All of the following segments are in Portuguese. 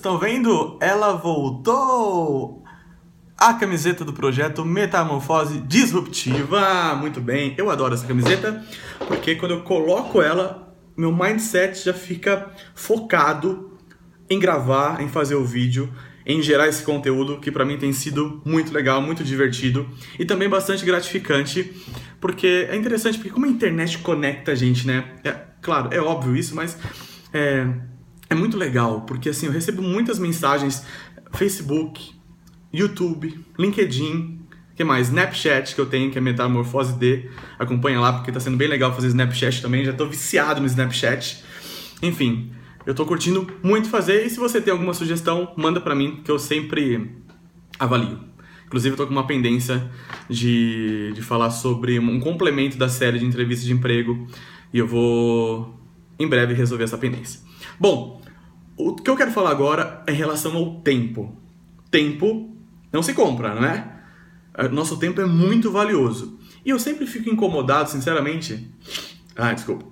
estão vendo? Ela voltou! A camiseta do projeto Metamorfose Disruptiva. Muito bem, eu adoro essa camiseta porque quando eu coloco ela, meu mindset já fica focado em gravar, em fazer o vídeo, em gerar esse conteúdo que para mim tem sido muito legal, muito divertido e também bastante gratificante, porque é interessante porque como a internet conecta a gente, né? É, claro, é óbvio isso, mas é, é muito legal, porque assim, eu recebo muitas mensagens Facebook, YouTube, LinkedIn, que mais? Snapchat que eu tenho, que é Metamorfose D. Acompanha lá porque tá sendo bem legal fazer Snapchat também, já tô viciado no Snapchat. Enfim, eu tô curtindo muito fazer e se você tem alguma sugestão, manda para mim que eu sempre avalio. Inclusive, eu tô com uma pendência de, de falar sobre um complemento da série de entrevistas de emprego e eu vou em breve resolver essa pendência. Bom, o que eu quero falar agora é em relação ao tempo. Tempo não se compra, não é? é? Nosso tempo é muito valioso. E eu sempre fico incomodado, sinceramente. Ah, desculpa.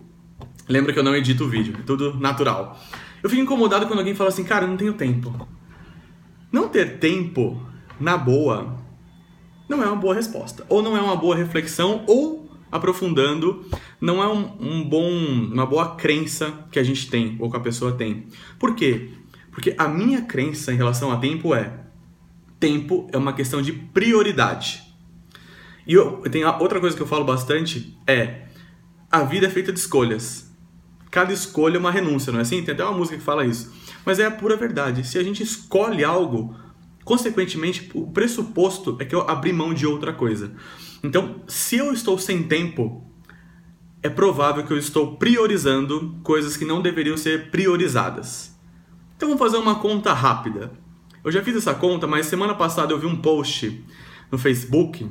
Lembra que eu não edito o vídeo, é tudo natural. Eu fico incomodado quando alguém fala assim, cara, eu não tenho tempo. Não ter tempo, na boa, não é uma boa resposta. Ou não é uma boa reflexão, ou aprofundando, não é um, um, bom, uma boa crença que a gente tem ou que a pessoa tem. Por quê? Porque a minha crença em relação a tempo é tempo é uma questão de prioridade. E eu, tem outra coisa que eu falo bastante é a vida é feita de escolhas. Cada escolha é uma renúncia, não é assim? Tem até uma música que fala isso. Mas é a pura verdade. Se a gente escolhe algo, consequentemente, o pressuposto é que eu abri mão de outra coisa. Então, se eu estou sem tempo, é provável que eu estou priorizando coisas que não deveriam ser priorizadas. Então vamos fazer uma conta rápida. Eu já fiz essa conta, mas semana passada eu vi um post no Facebook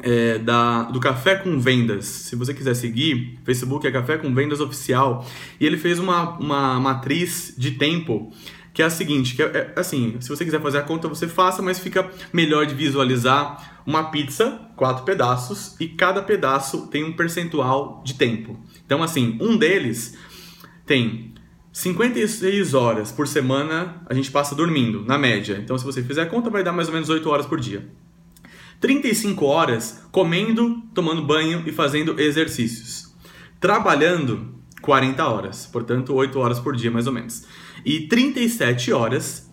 é, da, do Café com Vendas. Se você quiser seguir, Facebook é Café com Vendas Oficial. E ele fez uma, uma matriz de tempo que é a seguinte, que é, é, assim, se você quiser fazer a conta, você faça, mas fica melhor de visualizar uma pizza, quatro pedaços, e cada pedaço tem um percentual de tempo. Então, assim, um deles tem 56 horas por semana a gente passa dormindo, na média. Então, se você fizer a conta, vai dar mais ou menos 8 horas por dia. 35 horas comendo, tomando banho e fazendo exercícios. Trabalhando, 40 horas, portanto 8 horas por dia mais ou menos. E 37 horas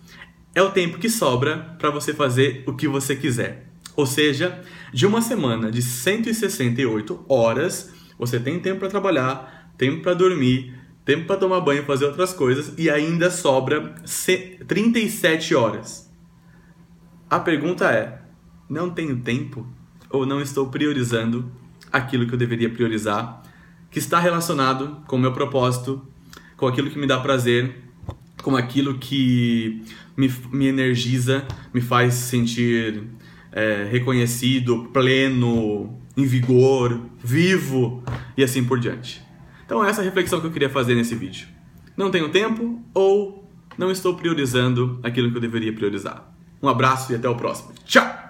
é o tempo que sobra para você fazer o que você quiser. Ou seja, de uma semana de 168 horas, você tem tempo para trabalhar, tempo para dormir, tempo para tomar banho, fazer outras coisas e ainda sobra 37 horas. A pergunta é: não tenho tempo ou não estou priorizando aquilo que eu deveria priorizar que está relacionado com o meu propósito, com aquilo que me dá prazer, com aquilo que me, me energiza, me faz sentir é, reconhecido, pleno, em vigor, vivo e assim por diante. Então, essa é a reflexão que eu queria fazer nesse vídeo. Não tenho tempo ou não estou priorizando aquilo que eu deveria priorizar. Um abraço e até o próximo. Tchau!